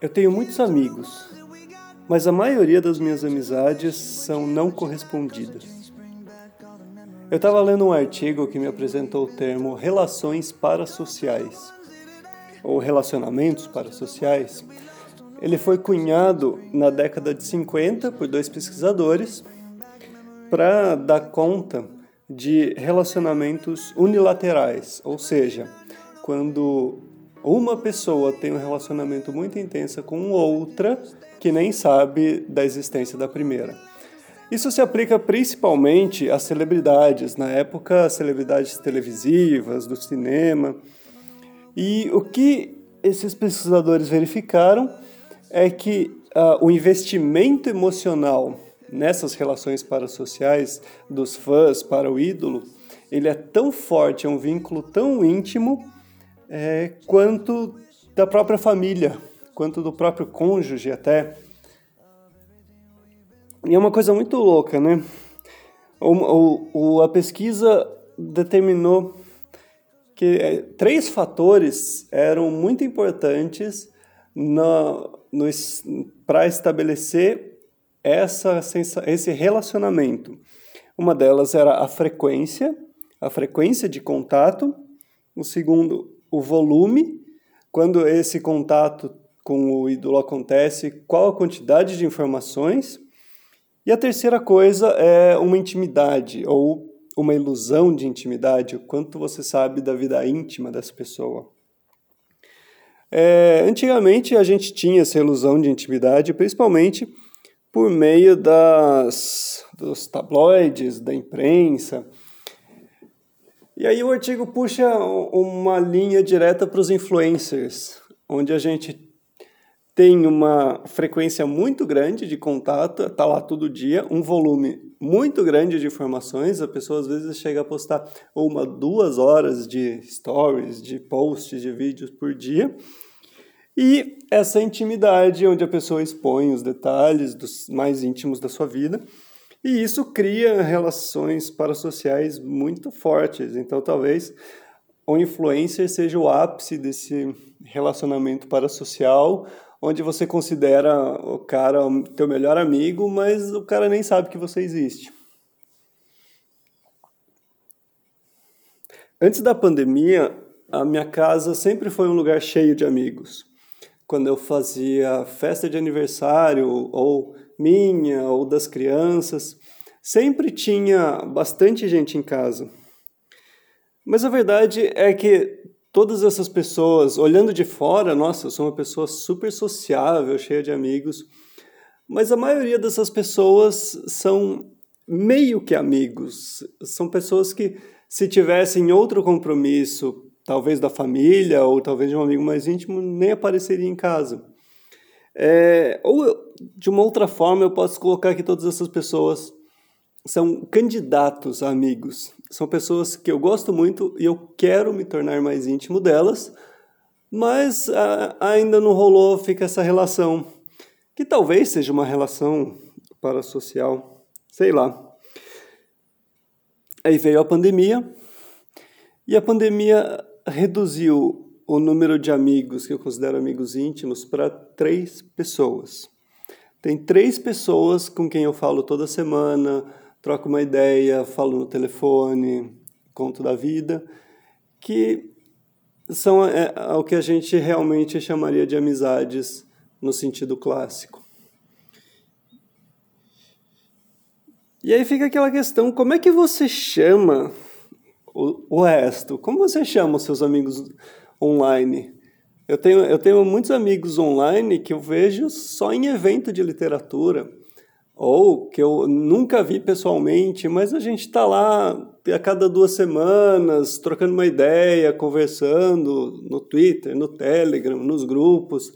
Eu tenho muitos amigos, mas a maioria das minhas amizades são não correspondidas. Eu estava lendo um artigo que me apresentou o termo relações parasociais, ou relacionamentos parasociais. Ele foi cunhado na década de 50 por dois pesquisadores para dar conta de relacionamentos unilaterais, ou seja, quando uma pessoa tem um relacionamento muito intenso com outra que nem sabe da existência da primeira. Isso se aplica principalmente às celebridades, na época, celebridades televisivas, do cinema. E o que esses pesquisadores verificaram é que uh, o investimento emocional nessas relações parasociais dos fãs para o ídolo, ele é tão forte, é um vínculo tão íntimo é, quanto da própria família, quanto do próprio cônjuge até. E é uma coisa muito louca, né? O, o, a pesquisa determinou que é, três fatores eram muito importantes para estabelecer essa, esse relacionamento. Uma delas era a frequência, a frequência de contato. O segundo, o volume, quando esse contato com o ídolo acontece, qual a quantidade de informações. E a terceira coisa é uma intimidade ou uma ilusão de intimidade, o quanto você sabe da vida íntima dessa pessoa. É, antigamente a gente tinha essa ilusão de intimidade, principalmente por meio das, dos tabloides, da imprensa. E aí o artigo puxa uma linha direta para os influencers, onde a gente tem uma frequência muito grande de contato, está lá todo dia, um volume muito grande de informações, a pessoa às vezes chega a postar uma, duas horas de stories, de posts, de vídeos por dia, e essa intimidade onde a pessoa expõe os detalhes dos mais íntimos da sua vida, e isso cria relações parasociais muito fortes, então talvez o influencer seja o ápice desse relacionamento parasocial, onde você considera o cara o teu melhor amigo, mas o cara nem sabe que você existe. Antes da pandemia, a minha casa sempre foi um lugar cheio de amigos. Quando eu fazia festa de aniversário, ou minha, ou das crianças, sempre tinha bastante gente em casa. Mas a verdade é que todas essas pessoas, olhando de fora, nossa, eu sou uma pessoa super sociável, cheia de amigos, mas a maioria dessas pessoas são meio que amigos, são pessoas que se tivessem outro compromisso, talvez da família ou talvez de um amigo mais íntimo, nem apareceria em casa. É, ou de uma outra forma, eu posso colocar que todas essas pessoas são candidatos a amigos. São pessoas que eu gosto muito e eu quero me tornar mais íntimo delas, mas a, ainda não rolou, fica essa relação, que talvez seja uma relação parasocial, sei lá. Aí veio a pandemia, e a pandemia reduziu o número de amigos que eu considero amigos íntimos para três pessoas. Tem três pessoas com quem eu falo toda semana, troco uma ideia, falo no telefone, conto da vida, que são é, o que a gente realmente chamaria de amizades no sentido clássico. E aí fica aquela questão, como é que você chama o, o resto? Como você chama os seus amigos online? Eu tenho, eu tenho muitos amigos online que eu vejo só em evento de literatura, ou que eu nunca vi pessoalmente, mas a gente está lá a cada duas semanas, trocando uma ideia, conversando no Twitter, no Telegram, nos grupos.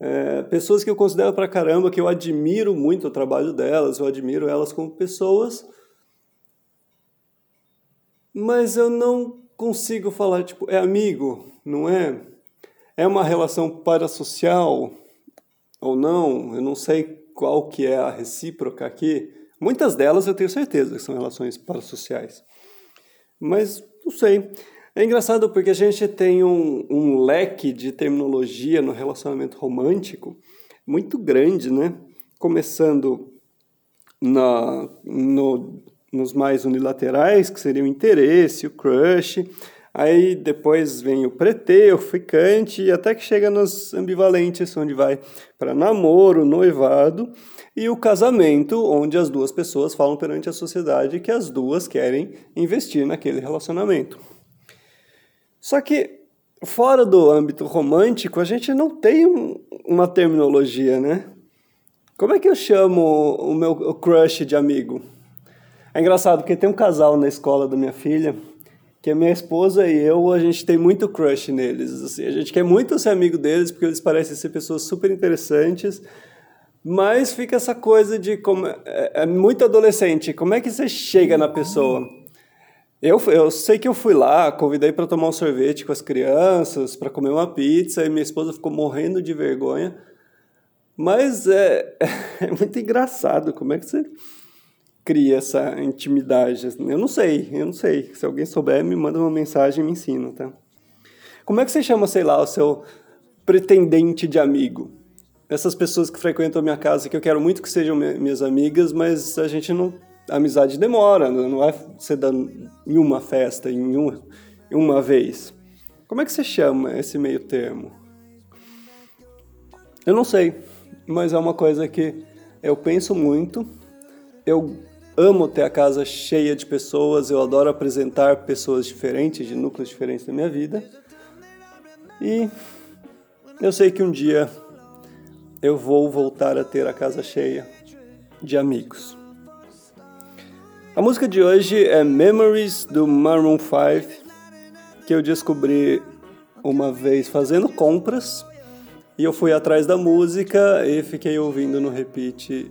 É, pessoas que eu considero pra caramba, que eu admiro muito o trabalho delas, eu admiro elas como pessoas, mas eu não consigo falar, tipo, é amigo, não é? É uma relação parasocial ou não? Eu não sei qual que é a recíproca aqui, Muitas delas eu tenho certeza que são relações parasociais. Mas não sei. É engraçado porque a gente tem um, um leque de terminologia no relacionamento romântico muito grande, né? Começando na, no, nos mais unilaterais, que seria o interesse, o crush, aí depois vem o pretê, o ficante, até que chega nos ambivalentes, onde vai para namoro, noivado, e o casamento, onde as duas pessoas falam perante a sociedade que as duas querem investir naquele relacionamento. Só que fora do âmbito romântico, a gente não tem um, uma terminologia, né? Como é que eu chamo o meu crush de amigo? É engraçado porque tem um casal na escola da minha filha que a minha esposa e eu, a gente tem muito crush neles. Assim, a gente quer muito ser amigo deles porque eles parecem ser pessoas super interessantes, mas fica essa coisa de como é, é muito adolescente. Como é que você chega na pessoa? Eu, eu sei que eu fui lá, convidei para tomar um sorvete com as crianças, para comer uma pizza, e minha esposa ficou morrendo de vergonha. Mas é, é muito engraçado como é que você cria essa intimidade. Eu não sei, eu não sei. Se alguém souber, me manda uma mensagem e me ensina, tá? Como é que você chama, sei lá, o seu pretendente de amigo? Essas pessoas que frequentam a minha casa, que eu quero muito que sejam minhas amigas, mas a gente não... A amizade demora, não vai ser em uma festa, em uma, em uma vez. Como é que você chama esse meio termo? Eu não sei mas é uma coisa que eu penso muito. Eu amo ter a casa cheia de pessoas, eu adoro apresentar pessoas diferentes, de núcleos diferentes da minha vida. E eu sei que um dia eu vou voltar a ter a casa cheia de amigos. A música de hoje é Memories do Maroon 5, que eu descobri uma vez fazendo compras e eu fui atrás da música e fiquei ouvindo no repeat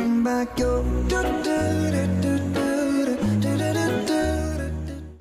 I go. Do, do.